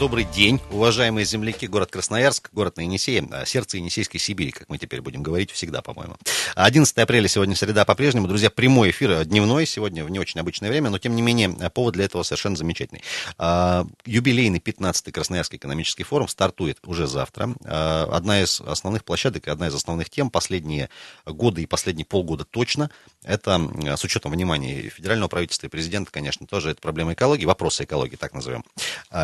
Добрый день, уважаемые земляки. Город Красноярск, город на Енисее, а, сердце Енисейской Сибири, как мы теперь будем говорить всегда, по-моему. 11 апреля сегодня среда по-прежнему. Друзья, прямой эфир э, дневной сегодня в не очень обычное время, но тем не менее э, повод для этого совершенно замечательный. А, юбилейный 15-й Красноярский экономический форум стартует уже завтра. А, одна из основных площадок одна из основных тем последние годы и последние полгода точно, это с учетом внимания федерального правительства и президента, конечно, тоже это проблема экологии, вопросы экологии, так назовем.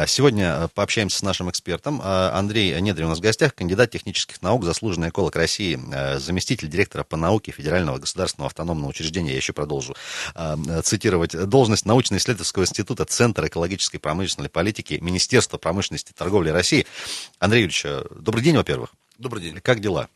Сегодня пообщаемся с нашим экспертом. А, Андрей Недрин у нас в гостях, кандидат технических наук, заслуженный эколог России, а, заместитель директора по науке Федерального государственного автономного учреждения. Я еще продолжу а, цитировать. Должность научно-исследовательского института Центра экологической промышленной политики Министерства промышленности и торговли России. Андрей Юрьевич, добрый день, во-первых. Добрый день. Как дела?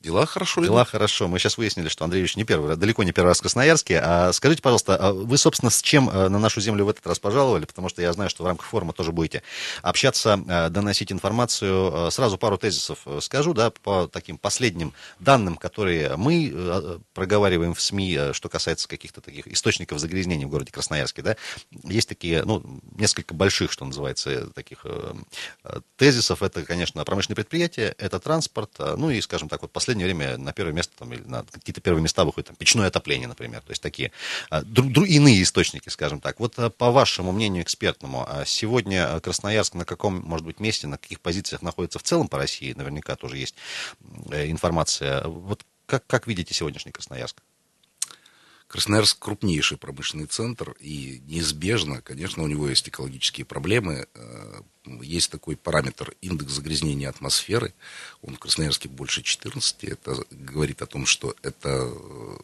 Дела хорошо Дела идут. хорошо. Мы сейчас выяснили, что Андрей Ильич не первый, далеко не первый раз в Красноярске. А скажите, пожалуйста, а вы, собственно, с чем э, на нашу землю в этот раз пожаловали? Потому что я знаю, что в рамках форума тоже будете общаться, э, доносить информацию. Э, сразу пару тезисов скажу, да, по таким последним данным, которые мы проговариваем в СМИ, что касается каких-то таких источников загрязнений в городе Красноярске, да. Есть такие, ну, несколько больших, что называется, таких тезисов. Это, конечно, промышленные предприятия, это транспорт, ну и, скажем так, вот последний последнее время на первое место там, или на какие-то первые места выходит там, печное отопление, например. То есть такие а, дру, дру, иные источники, скажем так. Вот а, по вашему мнению экспертному, а сегодня Красноярск на каком, может быть, месте, на каких позициях находится в целом по России? Наверняка тоже есть э, информация. Вот как, как видите сегодняшний Красноярск? Красноярск крупнейший промышленный центр, и неизбежно, конечно, у него есть экологические проблемы. Э, есть такой параметр индекс загрязнения атмосферы. Он в Красноярске больше 14. Это говорит о том, что это э,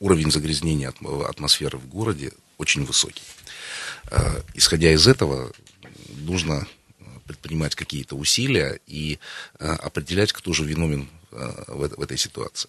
уровень загрязнения атмосферы в городе очень высокий. Э, исходя из этого, нужно предпринимать какие-то усилия и определять, кто же виновен в этой ситуации.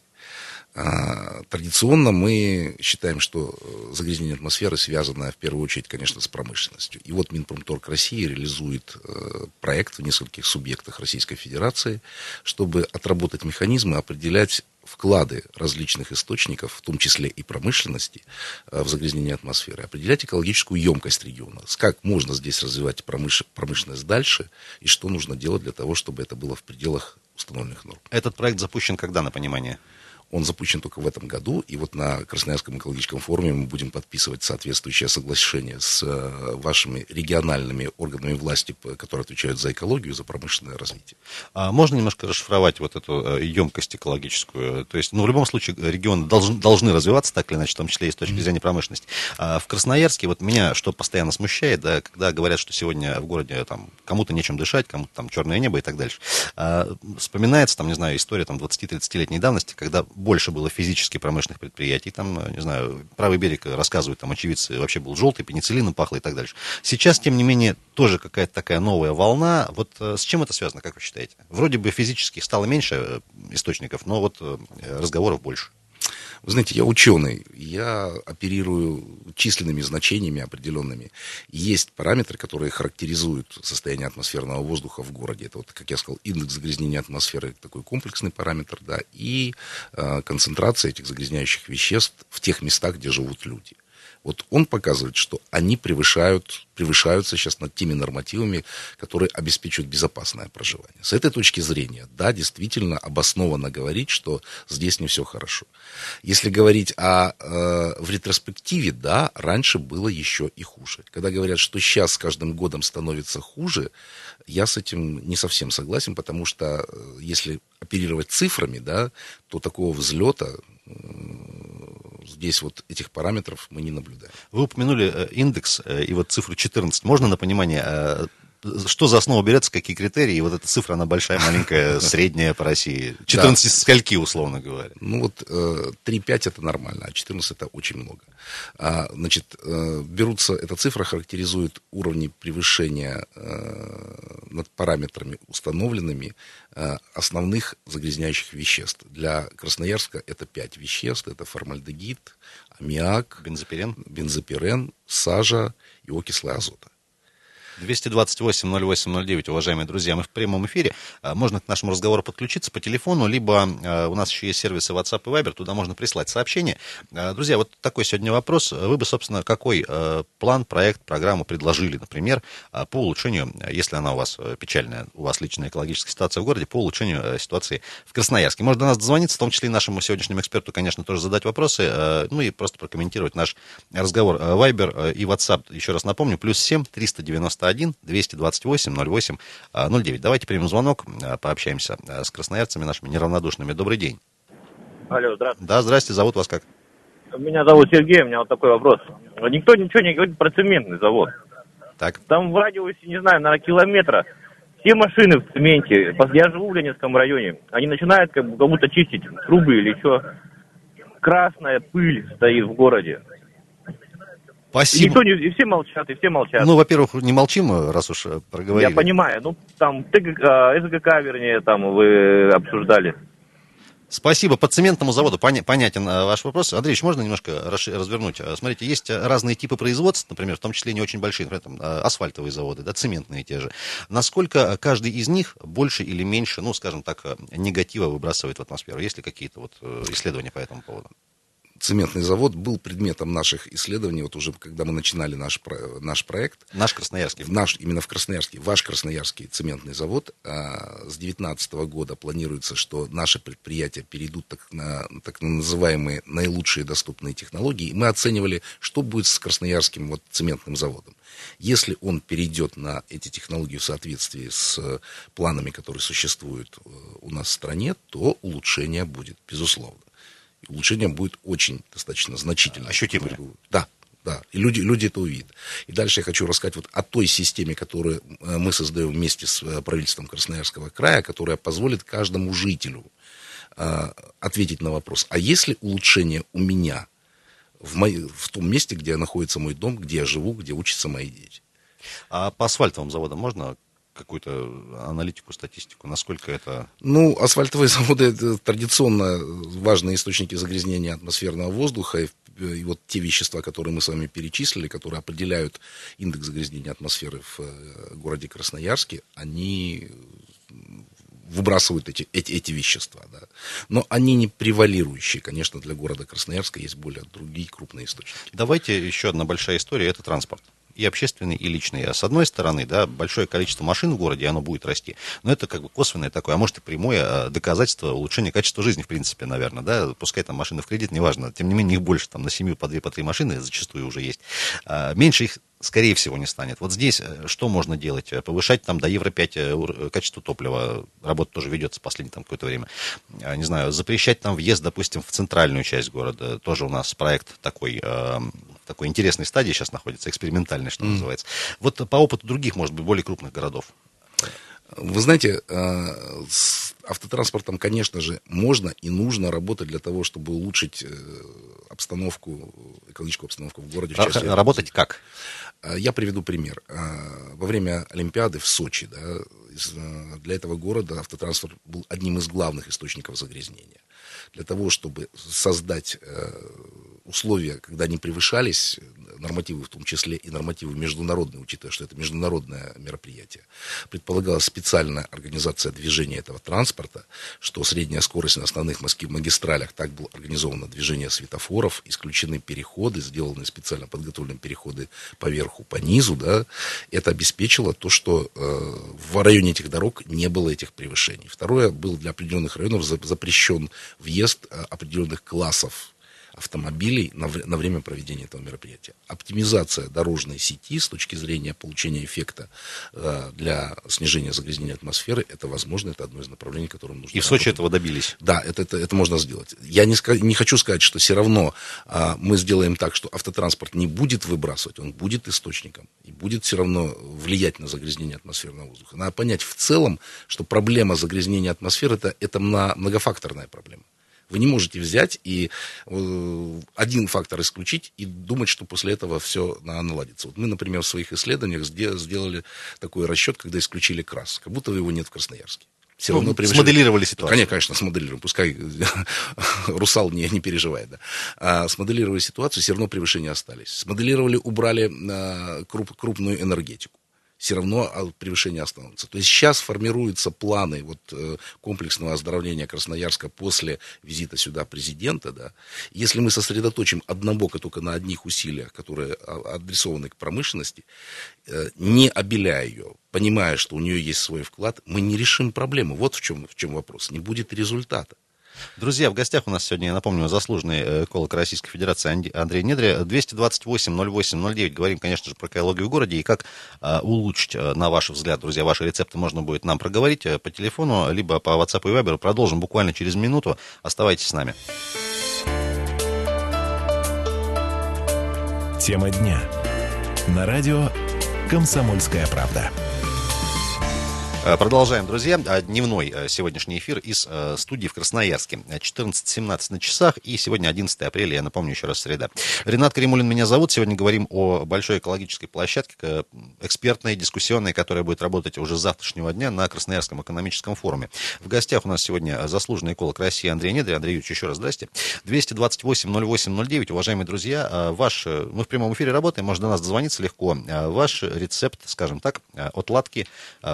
А, традиционно мы считаем, что э, загрязнение атмосферы связано в первую очередь, конечно, с промышленностью. И вот Минпромторг России реализует э, проект в нескольких субъектах Российской Федерации, чтобы отработать механизмы, определять вклады различных источников, в том числе и промышленности, э, в загрязнение атмосферы, определять экологическую емкость региона. Как можно здесь развивать промышленность дальше, и что нужно делать для того, чтобы это было в пределах установленных норм. Этот проект запущен когда, на понимание? Он запущен только в этом году, и вот на Красноярском экологическом форуме мы будем подписывать соответствующее соглашение с э, вашими региональными органами власти, которые отвечают за экологию и за промышленное развитие. А можно немножко расшифровать вот эту емкость э, экологическую? То есть, ну, в любом случае, регионы должны, должны развиваться так или иначе, в том числе и с точки зрения промышленности. А в Красноярске, вот меня что постоянно смущает, да, когда говорят, что сегодня в городе там кому-то нечем дышать, кому-то там черное небо и так дальше. А, вспоминается, там, не знаю, история там 20-30-летней давности, когда больше было физически промышленных предприятий. Там, э, не знаю, правый берег рассказывают, там очевидцы вообще был желтый, пенициллином пахло и так дальше. Сейчас, тем не менее, тоже какая-то такая новая волна. Вот э, с чем это связано, как вы считаете? Вроде бы физически стало меньше э, источников, но вот разговоров больше. Вы знаете, я ученый, я оперирую численными значениями определенными. Есть параметры, которые характеризуют состояние атмосферного воздуха в городе. Это вот, как я сказал, индекс загрязнения атмосферы, такой комплексный параметр, да, и э, концентрация этих загрязняющих веществ в тех местах, где живут люди. Вот он показывает, что они превышают, превышаются сейчас над теми нормативами, которые обеспечивают безопасное проживание. С этой точки зрения, да, действительно обоснованно говорить, что здесь не все хорошо. Если говорить о, э, в ретроспективе, да, раньше было еще и хуже. Когда говорят, что сейчас с каждым годом становится хуже, я с этим не совсем согласен, потому что э, если оперировать цифрами, да, то такого взлета здесь вот этих параметров мы не наблюдаем. Вы упомянули э, индекс э, и вот цифру 14. Можно на понимание, э, что за основу берется, какие критерии, и вот эта цифра, она большая, маленькая, средняя по России. 14 да. скольки, условно говоря? Ну вот 3-5 это нормально, а 14 это очень много. А, значит, берутся, эта цифра характеризует уровни превышения над параметрами установленными основных загрязняющих веществ. Для Красноярска это 5 веществ, это формальдегид, аммиак, бензопирен, бензопирен сажа и окислы азота. 228-08-09, уважаемые друзья, мы в прямом эфире. А, можно к нашему разговору подключиться по телефону, либо а, у нас еще есть сервисы WhatsApp и Viber, туда можно прислать сообщение. А, друзья, вот такой сегодня вопрос. Вы бы, собственно, какой план, проект, программу предложили, например, по улучшению, если она у вас печальная, у вас личная экологическая ситуация в городе, по улучшению ситуации в Красноярске. Можно до нас дозвониться, в том числе и нашему сегодняшнему эксперту, конечно, тоже задать вопросы, ну и просто прокомментировать наш разговор. Viber и WhatsApp, еще раз напомню, плюс 7 391 228 08 09. Давайте примем звонок, а, пообщаемся а, с красноярцами нашими неравнодушными. Добрый день. Алло, здравствуйте. Да, здрасте, зовут вас как? Меня зовут Сергей, у меня вот такой вопрос. Никто ничего не говорит про цементный завод. Так. Там в радиусе, не знаю, на километра все машины в цементе. Я живу в Ленинском районе. Они начинают как будто чистить трубы или что. Красная пыль стоит в городе. Спасибо. Никто не, и все молчат, и все молчат. Ну, во-первых, не молчим, раз уж э, проговорили. Я понимаю. Ну, там ТГК, СГК, вернее, там вы обсуждали. Спасибо. По цементному заводу понятен э, ваш вопрос. Андреевич, можно немножко развернуть? Э, смотрите, есть разные типы производств, например, в том числе не очень большие, например, там, асфальтовые заводы, да, цементные те же. Насколько каждый из них больше или меньше, ну, скажем так, негатива выбрасывает в атмосферу? Есть ли какие-то вот исследования по этому поводу? Цементный завод был предметом наших исследований, вот уже когда мы начинали наш, наш проект. Наш Красноярский. Наш, именно в Красноярске. Ваш Красноярский цементный завод. А, с 2019 года планируется, что наши предприятия перейдут так, на так называемые наилучшие доступные технологии. И мы оценивали, что будет с Красноярским вот, цементным заводом. Если он перейдет на эти технологии в соответствии с планами, которые существуют э, у нас в стране, то улучшение будет, безусловно улучшение будет очень достаточно значительное. Ощутимое. Да, да, и люди, люди это увидят. И дальше я хочу рассказать вот о той системе, которую э, мы создаем вместе с э, правительством Красноярского края, которая позволит каждому жителю э, ответить на вопрос, а есть ли улучшение у меня в, мой, в том месте, где находится мой дом, где я живу, где учатся мои дети? А по асфальтовым заводам можно какую-то аналитику, статистику, насколько это... Ну, асфальтовые заводы это традиционно важные источники загрязнения атмосферного воздуха, и, и вот те вещества, которые мы с вами перечислили, которые определяют индекс загрязнения атмосферы в э, городе Красноярске, они выбрасывают эти, эти, эти вещества. Да. Но они не превалирующие. Конечно, для города Красноярска есть более другие крупные источники. Давайте еще одна большая история, это транспорт и общественный, и личный. А с одной стороны, да, большое количество машин в городе, оно будет расти. Но это как бы косвенное такое, а может и прямое а, доказательство улучшения качества жизни, в принципе, наверное, да. Пускай там машины в кредит, неважно. Тем не менее, их больше, там на семью по две, по три машины зачастую уже есть. А, меньше их скорее всего, не станет. Вот здесь э, что можно делать? Повышать там до Евро-5 э, качество топлива. Работа тоже ведется последнее там какое-то время. Не знаю, запрещать там въезд, допустим, в центральную часть города. Тоже у нас проект такой в такой интересной стадии сейчас находится, экспериментальной, что mm. называется. Вот по опыту других, может быть, более крупных городов. Вы знаете, э, с автотранспортом, конечно же, можно и нужно работать для того, чтобы улучшить э, обстановку, экологическую обстановку в городе. В части, работать как? Э, я приведу пример. Во время Олимпиады в Сочи да, для этого города автотранспорт был одним из главных источников загрязнения. Для того, чтобы создать условия, когда не превышались, нормативы в том числе и нормативы международные, учитывая, что это международное мероприятие, предполагалась специальная организация движения этого транспорта, что средняя скорость на основных магистралях, так было организовано движение светофоров, исключены переходы, сделаны специально подготовленные переходы по верху, по низу, да, это обеспечило то, что э, в районе этих дорог не было этих превышений. Второе, был для определенных районов запрещен въезд э, определенных классов автомобилей на, на время проведения этого мероприятия. Оптимизация дорожной сети с точки зрения получения эффекта э, для снижения загрязнения атмосферы, это возможно, это одно из направлений, которым нужно И в Сочи этого добились? Да, это, это, это можно сделать. Я не, не хочу сказать, что все равно э, мы сделаем так, что автотранспорт не будет выбрасывать, он будет источником и будет все равно влиять на загрязнение атмосферного воздуха. Надо понять в целом, что проблема загрязнения атмосферы это, это многофакторная проблема. Вы не можете взять и э, один фактор исключить и думать, что после этого все наладится. Вот мы, например, в своих исследованиях сделали такой расчет, когда исключили крас, как будто его нет в Красноярске. Все ну, равно превышили... Смоделировали ситуацию. Конечно, конечно, смоделируем. Пускай русал не, не переживает. Да. А, смоделировали ситуацию, все равно превышения остались. Смоделировали, убрали а, круп, крупную энергетику все равно превышение останутся. То есть сейчас формируются планы вот, э, комплексного оздоровления Красноярска после визита сюда президента. Да. Если мы сосредоточим однобоко только на одних усилиях, которые адресованы к промышленности, э, не обеляя ее, понимая, что у нее есть свой вклад, мы не решим проблему. Вот в чем, в чем вопрос. Не будет результата. Друзья, в гостях у нас сегодня, я напомню, заслуженный э, эколог Российской Федерации Андрей Недри. 228-08-09. Говорим, конечно же, про экологию в городе и как а, улучшить, а, на ваш взгляд, друзья, ваши рецепты можно будет нам проговорить по телефону, либо по WhatsApp и Viber. Продолжим буквально через минуту. Оставайтесь с нами. Тема дня. На радио «Комсомольская правда». Э, продолжаем, друзья. Э, дневной э, сегодняшний эфир из студии в Красноярске. 14.17 на часах и сегодня 11 апреля, я напомню еще раз, среда. Ренат Каримулин меня зовут. Сегодня говорим о большой экологической площадке, экспертной, дискуссионной, которая будет работать уже с завтрашнего дня на Красноярском экономическом форуме. В гостях у нас сегодня заслуженный эколог России Андрей Недри. Андрей Юрьевич, еще раз здрасте. 228-08-09. Уважаемые друзья, ваш, мы в прямом эфире работаем, можно до нас дозвониться легко. Ваш рецепт, скажем так, отладки,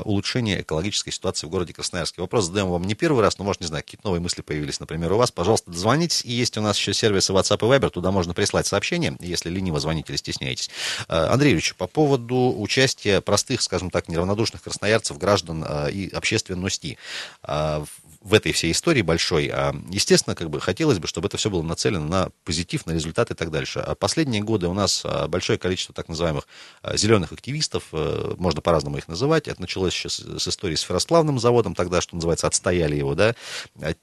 улучшения экологической ситуации в городе Красноярске. Вопрос задаем вам не первый раз, но, может, не знаю, какие-то новые мысли появились, например, у вас. Пожалуйста, дозвонитесь. И есть у нас еще сервисы WhatsApp и Viber, туда можно прислать сообщение, если лениво звоните или стесняетесь. Э, Андрей Ильич, по поводу участия простых, скажем так, неравнодушных красноярцев, граждан э, и общественности э, в этой всей истории большой, а, естественно, как бы хотелось бы, чтобы это все было нацелено на позитив, на результат и так дальше. А последние годы у нас а, большое количество так называемых зеленых активистов, э, можно по-разному их называть. Это началось сейчас с истории с ферросплавным заводом тогда, что называется, отстояли его, да.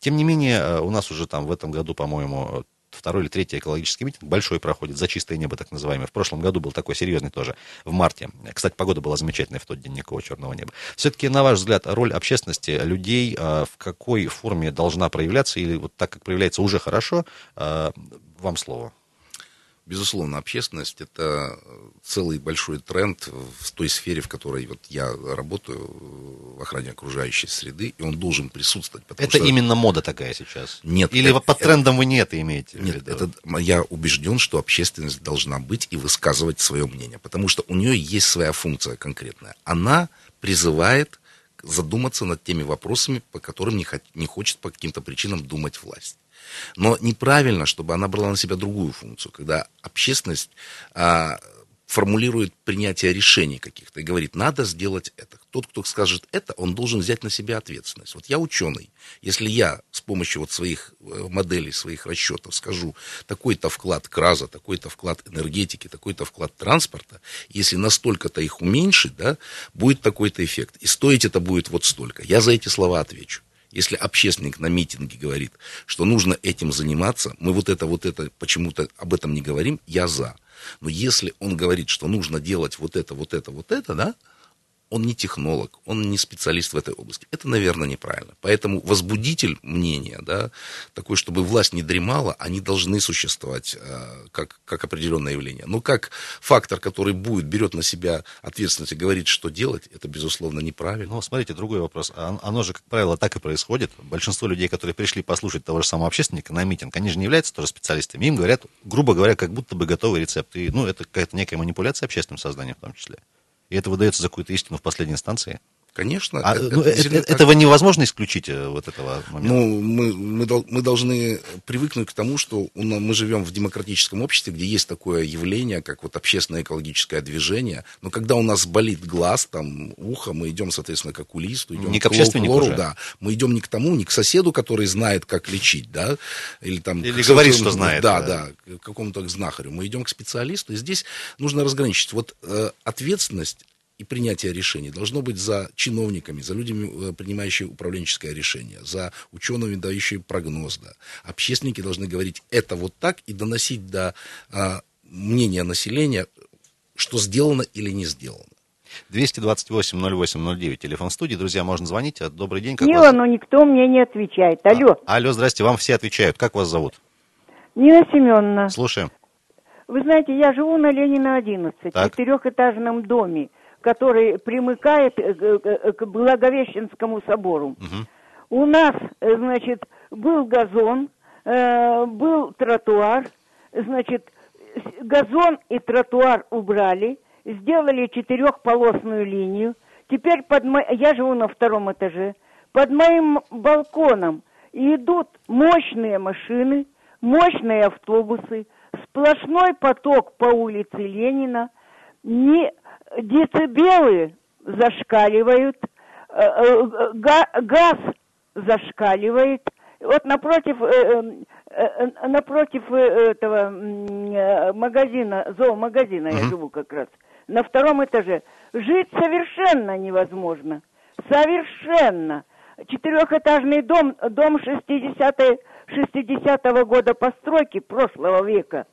Тем не менее, у нас уже там в этом году, по-моему, второй или третий экологический митинг, большой проходит, за чистое небо так называемый. В прошлом году был такой серьезный тоже, в марте. Кстати, погода была замечательная в тот день, никакого черного неба. Все-таки, на ваш взгляд, роль общественности, людей, а, в какой форме должна проявляться, или вот так, как проявляется, уже хорошо, а, вам слово. Безусловно, общественность – это целый большой тренд в той сфере, в которой вот я работаю, в охране окружающей среды, и он должен присутствовать. Это что... именно мода такая сейчас? Нет. Или это, под трендом это, вы не это имеете? Нет, это, я убежден, что общественность должна быть и высказывать свое мнение, потому что у нее есть своя функция конкретная. Она призывает задуматься над теми вопросами, по которым не, не хочет по каким-то причинам думать власть. Но неправильно, чтобы она брала на себя другую функцию, когда общественность а, формулирует принятие решений каких-то и говорит, надо сделать это. Тот, кто скажет это, он должен взять на себя ответственность. Вот я ученый. Если я с помощью вот своих э, моделей, своих расчетов скажу, такой-то вклад краза, такой-то вклад энергетики, такой-то вклад транспорта, если настолько-то их уменьшить, да, будет такой-то эффект. И стоить это будет вот столько. Я за эти слова отвечу. Если общественник на митинге говорит, что нужно этим заниматься, мы вот это, вот это, почему-то об этом не говорим, я за. Но если он говорит, что нужно делать вот это, вот это, вот это, да, он не технолог, он не специалист в этой области. Это, наверное, неправильно. Поэтому возбудитель мнения, да, такой, чтобы власть не дремала, они должны существовать э, как, как определенное явление. Но как фактор, который будет, берет на себя ответственность и говорит, что делать, это, безусловно, неправильно. Ну, смотрите, другой вопрос. Оно же, как правило, так и происходит. Большинство людей, которые пришли послушать того же самого общественника на митинг, они же не являются тоже специалистами. Им говорят, грубо говоря, как будто бы готовый рецепт. И, ну, это какая-то некая манипуляция общественным созданием в том числе. И это выдается за какую-то истину в последней инстанции? Конечно. А, это, ну, это, это, этого невозможно исключить э, вот этого момента? Ну, мы, мы, мы должны привыкнуть к тому, что мы живем в демократическом обществе, где есть такое явление, как вот общественное экологическое движение. Но когда у нас болит глаз, там, ухо, мы идем, соответственно, к окулисту, идем не к, к общественнику лору, да. Мы идем не к тому, не к соседу, который знает, как лечить, да, или там... Или говорит, что знает. Да, да, да, к какому-то знахарю. Мы идем к специалисту, и здесь нужно разграничить. Вот э, ответственность и принятие решений должно быть за чиновниками, за людьми, э, принимающими управленческое решение, за учеными, дающими прогноз. Да. Общественники должны говорить это вот так и доносить до а, мнения населения, что сделано или не сделано. 228-08-09, телефон студии. Друзья, можно звонить. Добрый день. Как Мила, вас... но никто мне не отвечает. Алло. А, алло, здрасте, вам все отвечают. Как вас зовут? Нина Семеновна. Слушаем. Вы знаете, я живу на Ленина 11, так. в четырехэтажном доме который примыкает к Благовещенскому собору. Угу. У нас, э, значит, был газон, э, был тротуар, значит, газон и тротуар убрали, сделали четырехполосную линию. Теперь под мо... я живу на втором этаже. Под моим балконом идут мощные машины, мощные автобусы, сплошной поток по улице Ленина, не децибелы зашкаливают, э, э, газ зашкаливает. Вот напротив, э, напротив этого магазина, зоомагазина я живу как раз, на втором этаже. Жить совершенно невозможно. Совершенно. Четырехэтажный дом, дом 60 60-го года постройки прошлого века.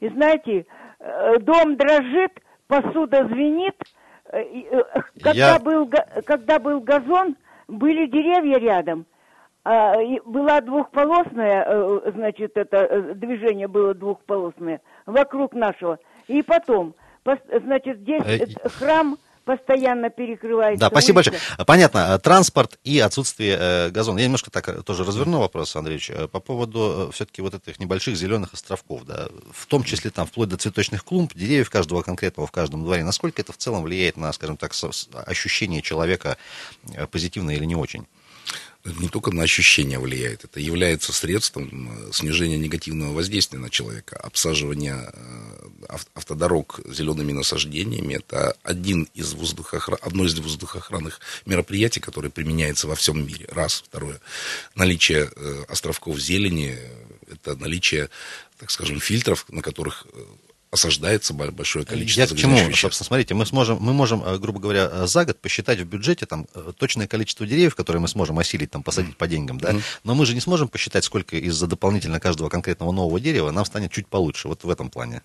И знаете, дом дрожит, посуда звенит. Э, э, когда, Я... был, когда был газон, были деревья рядом. А, была двухполосная, э, значит, это движение было двухполосное вокруг нашего. И потом, значит, здесь храм постоянно перекрывается. Да, спасибо улица. большое. Понятно, э, транспорт и отсутствие э, газона. Я немножко так э, тоже разверну вопрос, Андреевич, э, по поводу все-таки вот этих небольших зеленых островков, да, в том числе там вплоть до цветочных клумб, деревьев каждого конкретного в каждом дворе. Насколько это в целом влияет на, скажем так, ощущение человека позитивно или не очень? Не только на ощущения влияет, это является средством э, снижения негативного воздействия на человека. Обсаживание э, автодорог зелеными насаждениями – это один из воздухохран... одно из воздухоохранных мероприятий, которое применяется во всем мире. Раз. Второе. Наличие э, островков зелени – это наличие, так скажем, фильтров, на которых осаждается большое количество Я к чему, веществ. собственно, смотрите, мы сможем, мы можем, э, грубо говоря, э, за год посчитать в бюджете там э, точное количество деревьев, которые мы сможем осилить, там, посадить по деньгам, да, mm-hmm. но мы же не сможем посчитать, сколько из-за дополнительно каждого конкретного нового дерева нам станет чуть получше, вот в этом плане.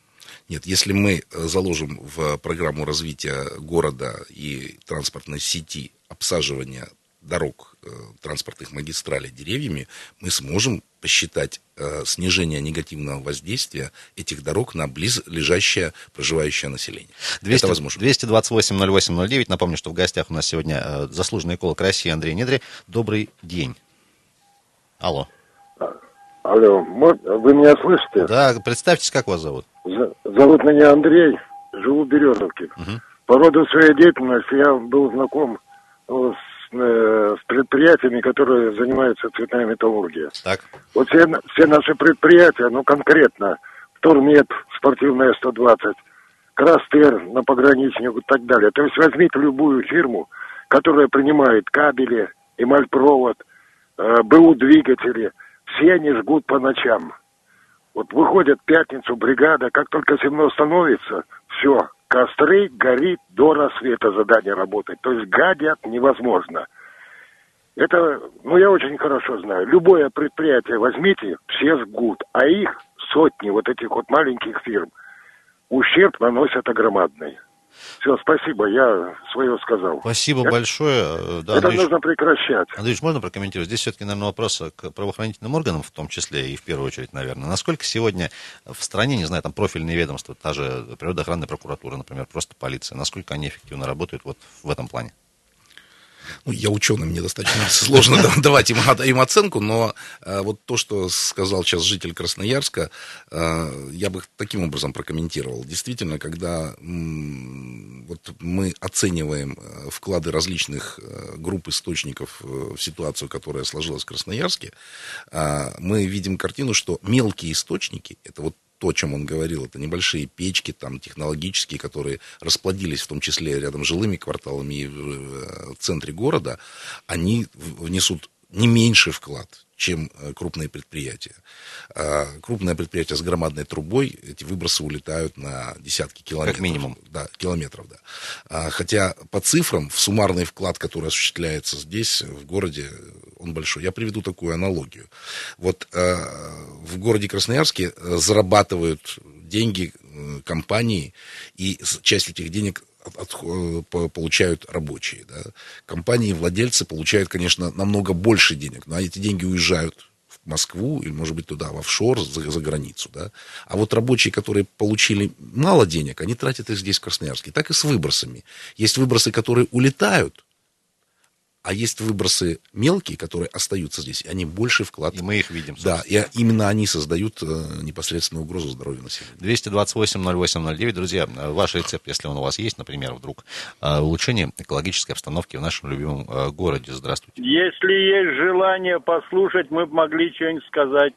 Нет, если мы заложим в программу развития города и транспортной сети обсаживания дорог, э, транспортных магистралей деревьями, мы сможем посчитать э, снижение негативного воздействия этих дорог на близлежащее проживающее население. 200, Это возможно. 228-08-09. Напомню, что в гостях у нас сегодня э, заслуженный эколог России Андрей Недри. Добрый день. Алло. Алло, вы меня слышите? Да, представьтесь, как вас зовут? Зовут меня Андрей, живу в Березовке. Угу. По роду своей деятельности я был знаком с Э, с предприятиями, которые занимаются цветной металлургией. Так. Вот все, все наши предприятия, ну конкретно, Турмет, спортивная 120, Крастер на пограничник и так далее. То есть возьмите любую фирму, которая принимает кабели, эмальпровод, э, БУ двигатели, все они жгут по ночам. Вот выходит в пятницу бригада, как только темно становится, все, костры горит до рассвета задание работать. То есть гадят невозможно. Это, ну, я очень хорошо знаю. Любое предприятие возьмите, все жгут, а их сотни вот этих вот маленьких фирм. Ущерб наносят огромадный. Все, спасибо, я свое сказал. Спасибо это, большое. Да, это Андреевич, нужно прекращать. Андрей, можно прокомментировать? Здесь все-таки, наверное, вопрос к правоохранительным органам, в том числе и в первую очередь, наверное. Насколько сегодня в стране, не знаю, там профильные ведомства, та же природоохранная прокуратура, например, просто полиция, насколько они эффективно работают вот в этом плане? Ну, я ученый, мне достаточно сложно давать им, им оценку, но э, вот то, что сказал сейчас житель Красноярска, э, я бы таким образом прокомментировал. Действительно, когда вот мы оцениваем э, вклады различных групп источников в ситуацию, которая сложилась в Красноярске, мы видим картину, что мелкие источники, это вот то, о чем он говорил, это небольшие печки там технологические, которые расплодились в том числе рядом с жилыми кварталами и в э, центре города, они внесут не меньший вклад, чем э, крупные предприятия. А крупное предприятие с громадной трубой, эти выбросы улетают на десятки километров. Как минимум. Да, километров, да. А, хотя по цифрам, в суммарный вклад, который осуществляется здесь, в городе, он большой. Я приведу такую аналогию. Вот э, в городе Красноярске э, зарабатывают деньги э, компании, и часть этих денег от, от, получают рабочие. Да. Компании, владельцы получают, конечно, намного больше денег, но эти деньги уезжают в Москву или, может быть, туда, в офшор, за, за границу. Да. А вот рабочие, которые получили мало денег, они тратят их здесь, в Красноярске. Так и с выбросами. Есть выбросы, которые улетают, А есть выбросы мелкие, которые остаются здесь, и они больше вклад. И мы их видим. Собственно. Да, и именно они создают э, непосредственную угрозу здоровью населения. 228-08-09, друзья, ваш рецепт, если он у вас есть, например, вдруг, э, улучшение экологической обстановки в нашем любимом э, городе. Здравствуйте. Если есть желание послушать, мы могли что-нибудь сказать.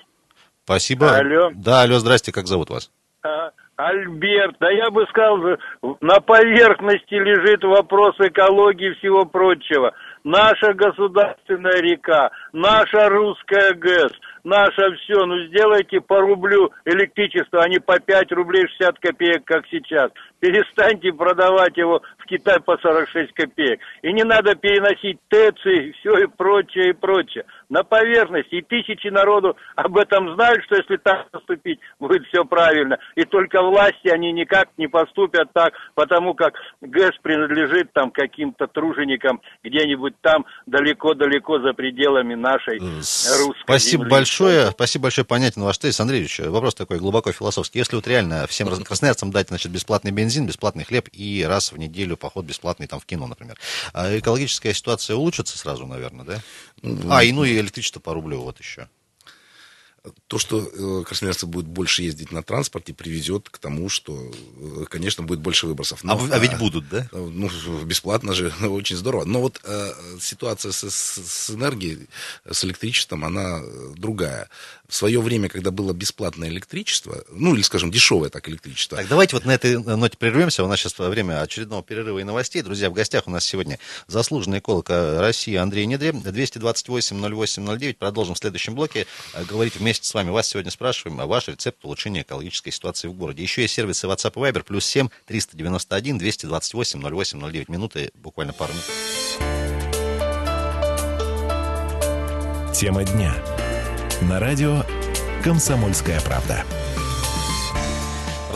Спасибо. Алло. Да, алло, здрасте, как зовут вас? А, Альберт, да я бы сказал, на поверхности лежит вопрос экологии и всего прочего. Наша государственная река, наша русская ГЭС, наше все, ну сделайте по рублю электричество, а не по 5 рублей 60 копеек, как сейчас. Перестаньте продавать его в Китай по 46 копеек. И не надо переносить ТЭЦы, все и прочее, и прочее. На поверхности. И тысячи народу об этом знают, что если так поступить, будет все правильно. И только власти, они никак не поступят так, потому как ГЭС принадлежит там каким-то труженикам где-нибудь там далеко-далеко за пределами нашей русской Спасибо земли. большое спасибо большое, понятен ваш тезис. Андрей вопрос такой глубоко философский. Если вот реально всем красноярцам дать, значит, бесплатный бензин, бесплатный хлеб и раз в неделю поход бесплатный там в кино, например, а экологическая ситуация улучшится сразу, наверное, да? А, и ну и электричество по рублю вот еще то, что э, красноярцы будут больше ездить на транспорте, приведет к тому, что, э, конечно, будет больше выбросов. Но, а, а ведь будут, да? Э, ну, бесплатно же, очень здорово. Но вот э, ситуация с, с, с энергией, с электричеством, она другая. В свое время, когда было бесплатное электричество, ну, или, скажем, дешевое так электричество. Так, давайте вот на этой ноте прервемся. У нас сейчас время очередного перерыва и новостей. Друзья, в гостях у нас сегодня заслуженный эколог России Андрей Недре. 228-08-09. Продолжим в следующем блоке. Говорить вместе вместе с вами вас сегодня спрашиваем о ваш рецепт улучшения экологической ситуации в городе. Еще есть сервисы WhatsApp и Viber, плюс 7 391 228 08 09. Минуты, буквально пару минут. Тема дня. На радио «Комсомольская правда».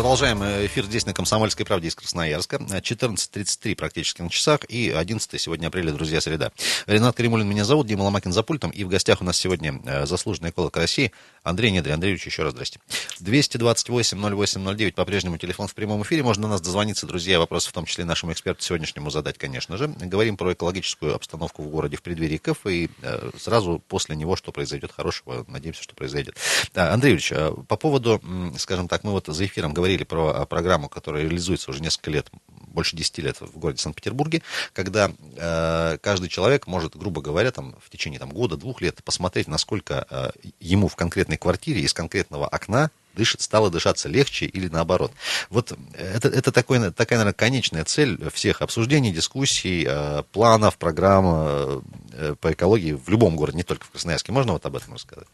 Продолжаем эфир здесь на Комсомольской правде из Красноярска. 14.33 практически на часах и 11 сегодня апреля, друзья, среда. Ренат Каримулин меня зовут, Дима Ломакин за пультом. И в гостях у нас сегодня э, заслуженный эколог России Андрей Недрий. Андреевич, еще раз здрасте. 228-08-09 по-прежнему телефон в прямом эфире. Можно до нас дозвониться, друзья. Вопросы в том числе нашему эксперту сегодняшнему задать, конечно же. Говорим про экологическую обстановку в городе в преддверии КФ и э, сразу после него, что произойдет хорошего. Надеемся, что произойдет. Да, Андреевич, э, по поводу, скажем так, мы вот за эфиром говорили говорили про а, программу, которая реализуется уже несколько лет, больше 10 лет в городе Санкт-Петербурге, когда э, каждый человек может, грубо говоря, там, в течение там, года, двух лет посмотреть, насколько э, ему в конкретной квартире из конкретного окна дышит, стало дышаться легче или наоборот. Вот это, это такой, такая, наверное, конечная цель всех обсуждений, дискуссий, э, планов, программ э, по экологии в любом городе, не только в Красноярске. Можно вот об этом рассказать?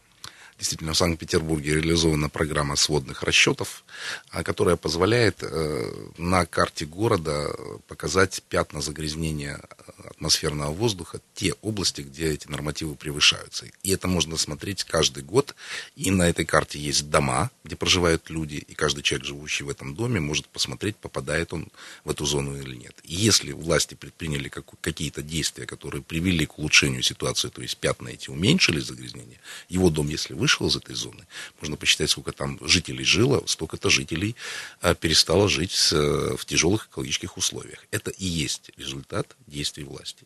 Действительно, в Санкт-Петербурге реализована программа сводных расчетов, а, которая позволяет э, на карте города показать пятна загрязнения атмосферного воздуха, те области, где эти нормативы превышаются. И это можно смотреть каждый год. И на этой карте есть дома, где проживают люди, и каждый человек, живущий в этом доме, может посмотреть, попадает он в эту зону или нет. И если власти предприняли какие-то действия, которые привели к улучшению ситуации, то есть пятна эти уменьшили загрязнение, его дом, если вышел из этой зоны, можно посчитать, сколько там жителей жило, столько-то жителей а, перестало жить в тяжелых экологических условиях. Это и есть результат действий власти.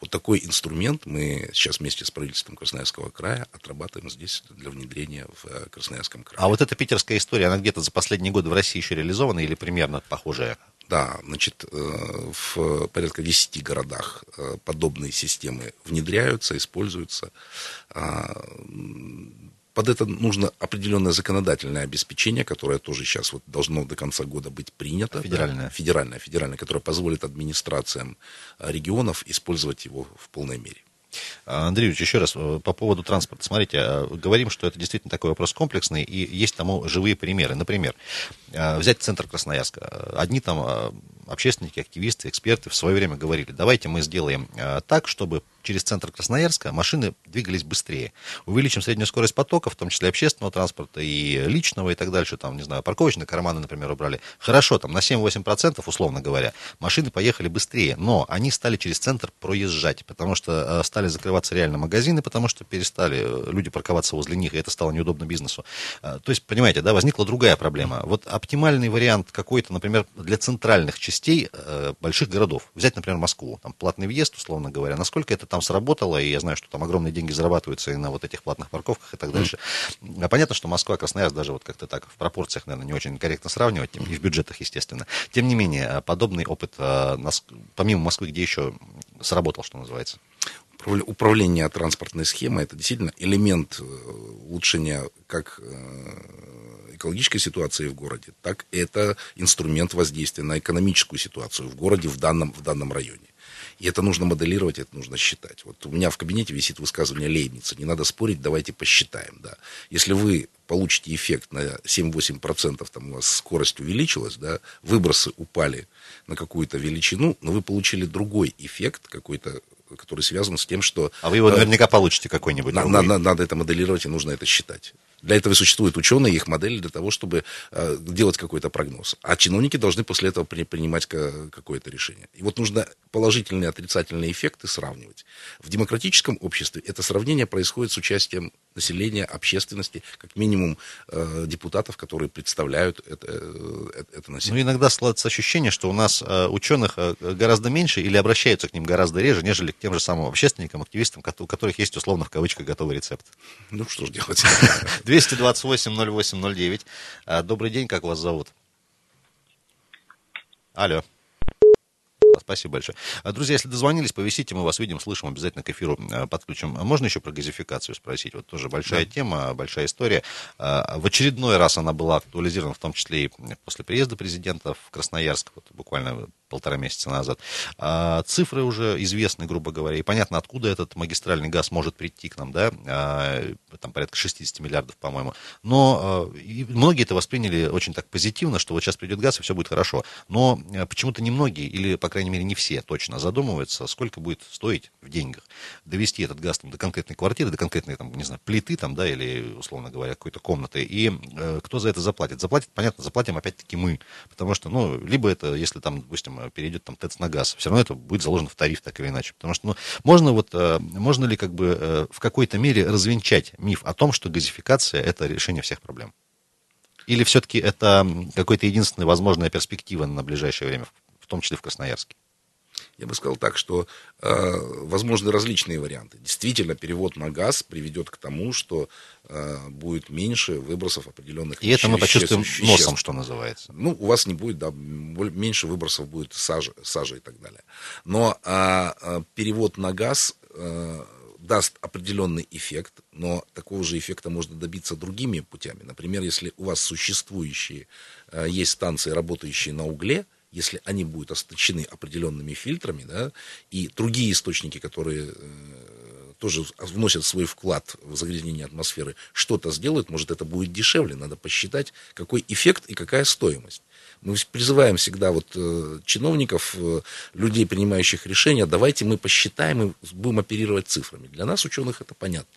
Вот такой инструмент мы сейчас вместе с правительством Красноярского края отрабатываем здесь для внедрения в э, Красноярском крае. А вот эта питерская история, она где-то за последние годы в России еще реализована или примерно похожая? Да, значит, э, в порядка 10 городах э, подобные системы внедряются, используются. А, под это нужно определенное законодательное обеспечение, которое тоже сейчас вот должно до конца года быть принято. Федеральное. Да, федеральное, федеральное, которое позволит администрациям э, регионов использовать его в полной мере. А, Андреевич, еще раз э, по поводу транспорта. Смотрите, э, говорим, что это действительно такой вопрос комплексный, и есть тому живые примеры. Например, взять центр Красноярска. Одни там общественники, активисты, эксперты в свое время говорили, давайте мы сделаем так, чтобы через центр Красноярска машины двигались быстрее. Увеличим среднюю скорость потока, в том числе общественного транспорта и личного и так дальше. Там, не знаю, парковочные карманы, например, убрали. Хорошо, там на 7-8%, условно говоря, машины поехали быстрее, но они стали через центр проезжать, потому что э, стали закрываться реально магазины, потому что перестали э, люди парковаться возле них, и это стало неудобно бизнесу. Э, то есть, понимаете, да, возникла другая проблема. Вот оптимальный вариант какой-то, например, для центральных частей властей э, больших городов. Взять, например, Москву. Там платный въезд, условно говоря. Насколько это там сработало, и я знаю, что там огромные деньги зарабатываются и на вот этих платных парковках и так дальше. Mm. Понятно, что Москва, Красноярск даже вот как-то так в пропорциях, наверное, не очень корректно сравнивать, и в бюджетах, естественно. Тем не менее, подобный опыт, помимо Москвы, где еще сработал, что называется? Управление транспортной схемой это действительно элемент э, улучшения как э, экологической ситуации в городе, так это инструмент воздействия на экономическую ситуацию в городе в данном, в данном районе. И это нужно моделировать, это нужно считать. Вот у меня в кабинете висит высказывание Лейбница. Не надо спорить, давайте посчитаем. Да. Если вы получите эффект на 7-8%, там у вас скорость увеличилась, да, выбросы упали на какую-то величину, но вы получили другой эффект, какой-то который связан с тем, что... А вы его э, наверняка получите какой-нибудь. На, на, надо это моделировать, и нужно это считать. Для этого и существуют ученые, их модели для того, чтобы э, делать какой-то прогноз. А чиновники должны после этого при, принимать какое-то решение. И вот нужно положительные и отрицательные эффекты сравнивать. В демократическом обществе это сравнение происходит с участием населения, общественности, как минимум э, депутатов, которые представляют это, э, это население. Ну, иногда складывается ощущение, что у нас э, ученых э, гораздо меньше или обращаются к ним гораздо реже, нежели к тем же самым общественникам, активистам, у которых есть условно в кавычках готовый рецепт. Ну, что ж делать. 228-08-09. А, добрый день, как вас зовут? Алло. Спасибо большое. А, друзья, если дозвонились, повисите, мы вас видим, слышим, обязательно к эфиру а, подключим. Можно еще про газификацию спросить? Вот тоже большая да. тема, большая история. В очередной раз она была актуализирована, в том числе и после приезда президента в Красноярск, вот буквально полтора месяца назад. А, цифры уже известны, грубо говоря, и понятно, откуда этот магистральный газ может прийти к нам, да, а, там порядка 60 миллиардов, по-моему. Но а, многие это восприняли очень так позитивно, что вот сейчас придет газ, и все будет хорошо. Но а, почему-то немногие, или, по крайней мере, не все точно задумываются, сколько будет стоить в деньгах довести этот газ там, до конкретной квартиры, до конкретной, там, не знаю, плиты, там, да, или, условно говоря, какой-то комнаты, и э, кто за это заплатит? Заплатит, понятно, заплатим опять-таки мы, потому что, ну, либо это, если там, допустим, перейдет там ТЭЦ на газ, все равно это будет заложено в тариф так или иначе. Потому что, ну, можно вот, э, можно ли как бы э, в какой-то мере развенчать миф о том, что газификация это решение всех проблем? Или все-таки это какой-то единственная возможная перспектива на ближайшее время, в том числе в Красноярске? Я бы сказал так, что э, возможны различные варианты. Действительно, перевод на газ приведет к тому, что э, будет меньше выбросов определенных И веществ, это мы почувствуем веществ. носом, что называется. Ну, у вас не будет, да, меньше выбросов будет сажи, сажи и так далее. Но э, перевод на газ э, даст определенный эффект, но такого же эффекта можно добиться другими путями. Например, если у вас существующие э, есть станции, работающие на угле, если они будут оснащены определенными фильтрами, да, и другие источники, которые э, тоже вносят свой вклад в загрязнение атмосферы, что-то сделают, может, это будет дешевле, надо посчитать, какой эффект и какая стоимость. Мы призываем всегда вот э, чиновников, э, людей, принимающих решения, давайте мы посчитаем и будем оперировать цифрами. Для нас, ученых, это понятно.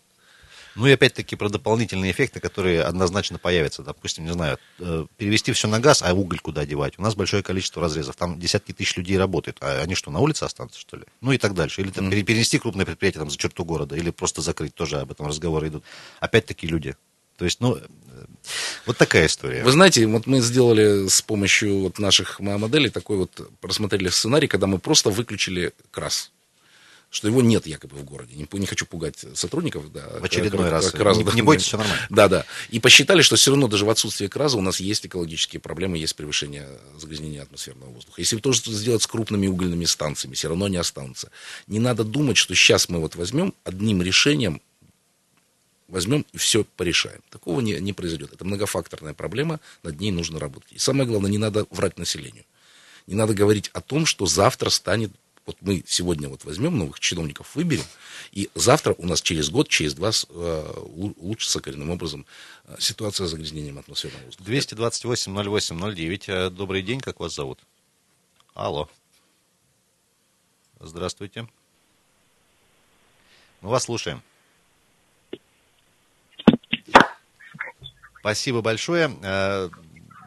Ну и опять-таки про дополнительные эффекты, которые однозначно появятся. Допустим, не знаю, э, перевести все на газ, а уголь куда девать? У нас большое количество разрезов. Там десятки тысяч людей работают. А они что, на улице останутся, что ли? Ну и так дальше. Или там, mm-hmm. перенести крупное предприятие там, за черту города, или просто закрыть. Тоже об этом разговоры идут. Опять-таки люди. То есть, ну, э, вот такая история. Вы знаете, вот мы сделали с помощью вот наших моделей такой вот, просмотрели сценарий, когда мы просто выключили крас что его нет якобы в городе. Не, не хочу пугать сотрудников. Да, в очередной к, раз. К разу, не, да, не бойтесь, все нормально. Да, да. И посчитали, что все равно даже в отсутствии краза у нас есть экологические проблемы, есть превышение загрязнения атмосферного воздуха. Если тоже сделать с крупными угольными станциями, все равно не останутся. Не надо думать, что сейчас мы вот возьмем одним решением возьмем и все порешаем. Такого не, не произойдет. Это многофакторная проблема, над ней нужно работать. И самое главное, не надо врать населению. Не надо говорить о том, что завтра станет вот мы сегодня вот возьмем новых чиновников, выберем, и завтра у нас через год, через два э, улучшится коренным образом э, ситуация с загрязнением атмосферного воздуха. 228-08-09. Э, добрый день, как вас зовут? Алло. Здравствуйте. Мы вас слушаем. Спасибо большое.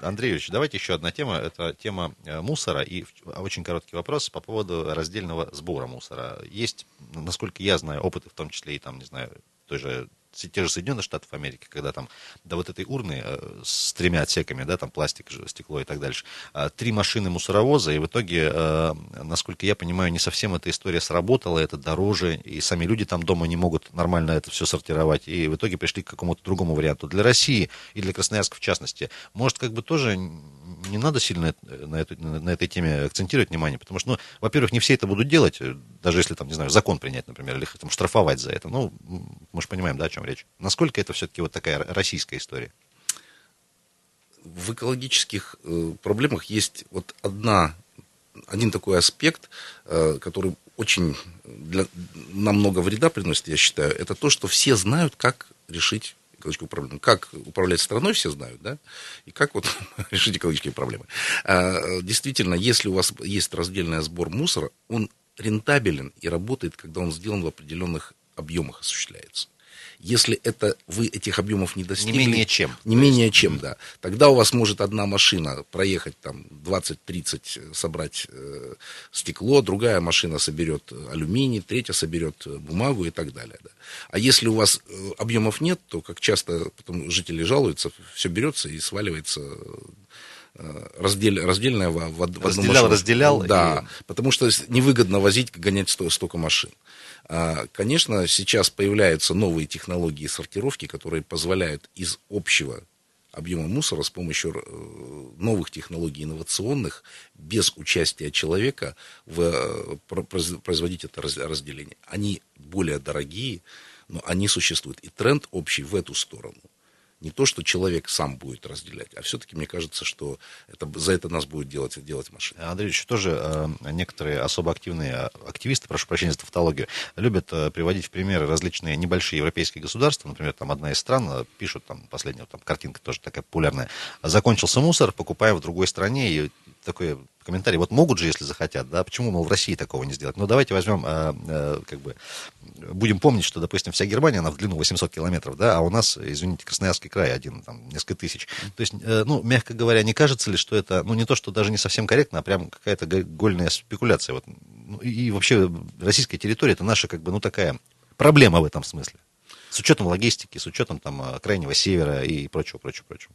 Андреевич, давайте еще одна тема. Это тема э, мусора. И очень короткий вопрос по поводу раздельного сбора мусора. Есть, насколько я знаю, опыты, в том числе и там, не знаю, той же те же Соединенных Штатов Америки, когда там до вот этой урны э, с тремя отсеками, да, там пластик, стекло и так дальше, э, три машины мусоровоза, и в итоге, э, насколько я понимаю, не совсем эта история сработала, это дороже, и сами люди там дома не могут нормально это все сортировать, и в итоге пришли к какому-то другому варианту. Для России и для Красноярска в частности, может, как бы тоже не надо сильно на, эту, на этой теме акцентировать внимание, потому что, ну, во-первых, не все это будут делать, даже если там, не знаю, закон принять, например, или там штрафовать за это. Ну, мы же понимаем, да, о чем речь. Насколько это все-таки вот такая российская история? В экологических э, проблемах есть вот одна, один такой аспект, э, который очень для, нам много вреда приносит, я считаю, это то, что все знают, как решить экологическую проблему. Как управлять страной, все знают, да, и как вот решить экологические проблемы. А, действительно, если у вас есть раздельный сбор мусора, он рентабелен и работает, когда он сделан в определенных объемах осуществляется. Если это вы этих объемов не достигли... Не менее чем. Не менее чем, да. Тогда у вас может одна машина проехать там 20-30, э, собрать э, стекло, другая машина соберет алюминий, третья соберет э, бумагу и так далее. Да. А если у вас э, объемов нет, то, как часто потом жители жалуются, все берется и сваливается раздель, раздельная в, в, в одну разделял, машину. Разделял, Да, и... потому что невыгодно возить, гонять столько машин. А, конечно, сейчас появляются новые технологии сортировки, которые позволяют из общего объема мусора с помощью э, новых технологий инновационных, без участия человека, в, э, производить это разделение. Они более дорогие, но они существуют. И тренд общий в эту сторону – не то, что человек сам будет разделять, а все-таки мне кажется, что это, за это нас будет делать, делать машина. Андрей Ильич, тоже э, некоторые особо активные активисты, прошу прощения за тавтологию, любят э, приводить в примеры различные небольшие европейские государства. Например, там одна из стран э, пишут, там последняя там, картинка тоже такая популярная, закончился мусор, покупаем в другой стране, и такой комментарий. Вот могут же, если захотят, да, почему, мол, в России такого не сделать? Ну, давайте возьмем, э, э, как бы, будем помнить, что, допустим, вся Германия, она в длину 800 километров, да, а у нас, извините, Красноярский край один, там, несколько тысяч. То есть, э, ну, мягко говоря, не кажется ли, что это, ну, не то, что даже не совсем корректно, а прям какая-то гольная спекуляция. Вот. Ну, и вообще российская территория, это наша, как бы, ну, такая проблема в этом смысле. С учетом логистики, с учетом там крайнего севера и прочего, прочего, прочего.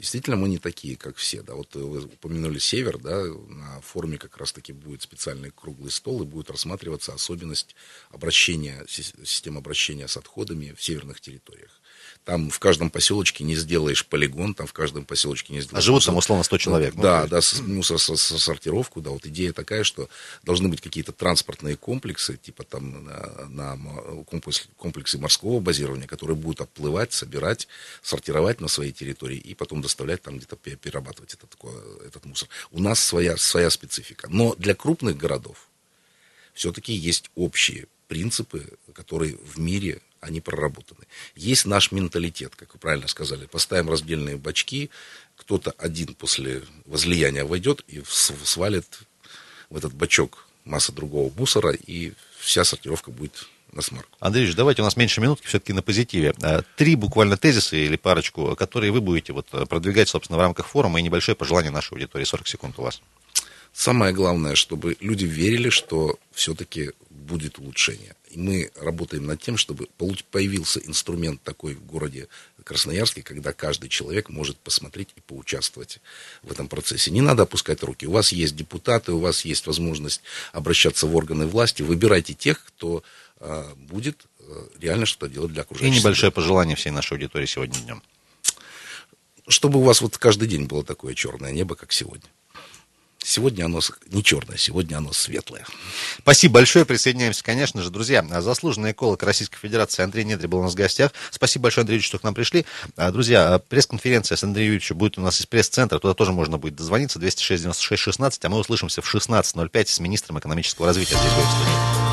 Действительно, мы не такие, как все. Да. Вот вы упомянули север, да, на форуме как раз-таки будет специальный круглый стол, и будет рассматриваться особенность обращения, системы обращения с отходами в северных территориях. Там в каждом поселочке не сделаешь полигон, там в каждом поселочке не сделаешь... А живут там условно 100 человек. Да, ну, да, с, ну, со, со, со сортировку, да, вот идея такая, что должны быть какие-то транспортные комплексы, типа там на, на комплекс, комплексы морского базирования, которые будут отплывать, собирать, сортировать на своей территории и потом доставлять там где-то перерабатывать этот, этот мусор. У нас своя, своя специфика. Но для крупных городов все-таки есть общие принципы, которые в мире они проработаны. Есть наш менталитет, как вы правильно сказали. Поставим раздельные бачки, кто-то один после возлияния войдет и свалит в этот бачок масса другого мусора, и вся сортировка будет на смарку. Андрей давайте у нас меньше минутки все-таки на позитиве. А, три буквально тезиса или парочку, которые вы будете вот продвигать, собственно, в рамках форума, и небольшое пожелание нашей аудитории. 40 секунд у вас. Самое главное, чтобы люди верили, что все-таки будет улучшение. И мы работаем над тем, чтобы появился инструмент такой в городе Красноярске, когда каждый человек может посмотреть и поучаствовать в этом процессе. Не надо опускать руки. У вас есть депутаты, у вас есть возможность обращаться в органы власти. Выбирайте тех, кто э, будет э, реально что-то делать для окружающих. И небольшое пожелание всей нашей аудитории сегодня днем. Чтобы у вас вот каждый день было такое черное небо, как сегодня. Сегодня оно не черное, сегодня оно светлое. Спасибо большое. Присоединяемся, конечно же. Друзья, заслуженный эколог Российской Федерации Андрей Недри был у нас в гостях. Спасибо большое, Андрей Юрьевич, что к нам пришли. А, друзья, пресс-конференция с Андреем Юрьевичем будет у нас из пресс-центра. Туда тоже можно будет дозвониться. 206 96 16. А мы услышимся в 16.05 с министром экономического развития здесь в студии.